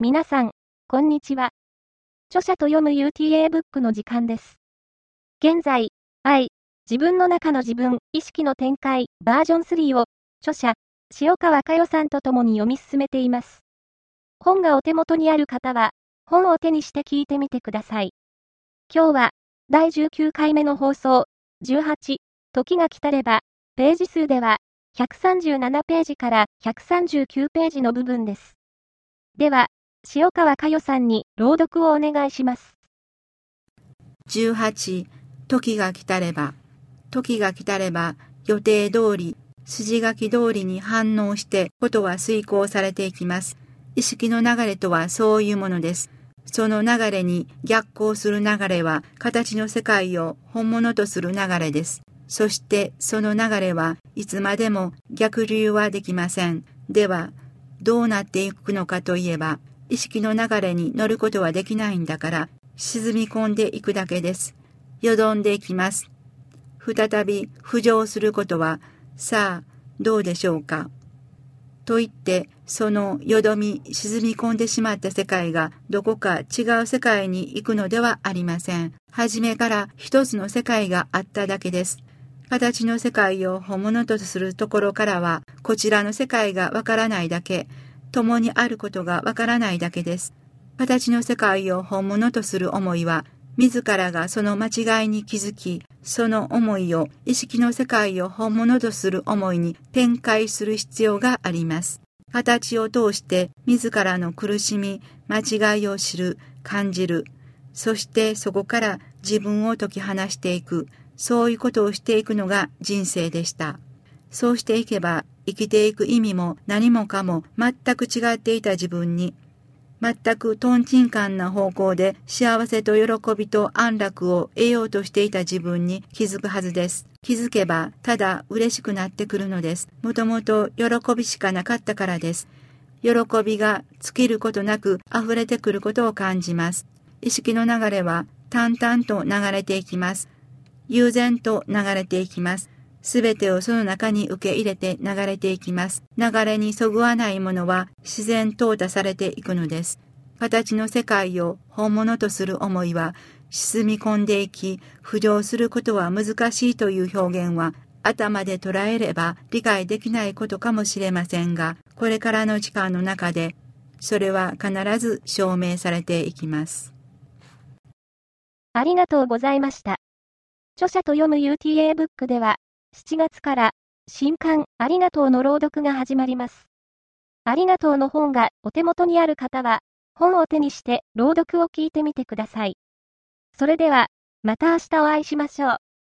皆さんにちは。著者と読む UTA ブックの時間です。現在、愛、自分の中の自分、意識の展開、バージョン3を、著者、塩川佳代さんと共に読み進めています。本がお手元にある方は、本を手にして聞いてみてください。今日は、第19回目の放送、18、時が来たれば、ページ数では、137ページから139ページの部分です。では、塩川佳代さんに朗読をお願いします。18、時が来たれば、時が来たれば、予定通り、筋書き通りに反応してことは遂行されていきます。意識の流れとはそういうものです。その流れに逆行する流れは形の世界を本物とする流れです。そしてその流れはいつまでも逆流はできません。では、どうなっていくのかといえば、意識の流れに乗ることはできないんだから、沈み込んでいくだけです。よどんでいきます。再び浮上することは、さあ、どうでしょうか。と言って、そのよどみ、沈み込んでしまった世界がどこか違う世界に行くのではありません。初めから一つの世界があっただけです。形の世界を本物とするところからは、こちらの世界がわからないだけ、共にあることがわからないだけです。形の世界を本物とする思いは、自らがその間違いに気づき、その思いを意識の世界を本物とする思いに展開する必要があります。形を通して自らの苦しみ、間違いを知る、感じる。そしてそこから自分を解き放していく。そういうことをしていくのが人生でした。そうしていけば生きていく意味も何もかも全く違っていた自分に、全くトンチンカンな方向で幸せと喜びと安楽を得ようとしていた自分に気づくはずです。気づけばただ嬉しくなってくるのです。もともと喜びしかなかったからです。喜びが尽きることなく溢れてくることを感じます。意識の流れは淡々と流れていきます。悠然と流れていきます。すべてをその中に受け入れて流れていきます。流れにそぐわないものは自然淘汰されていくのです。形の世界を本物とする思いは沈み込んでいき、浮上することは難しいという表現は頭で捉えれば理解できないことかもしれませんが、これからの時間の中でそれは必ず証明されていきます。ありがとうございました。著者と読む UTA ブックでは、7月から新刊ありがとうの朗読が始まります。ありがとうの本がお手元にある方は、本を手にして朗読を聞いてみてください。それでは、また明日お会いしましょう。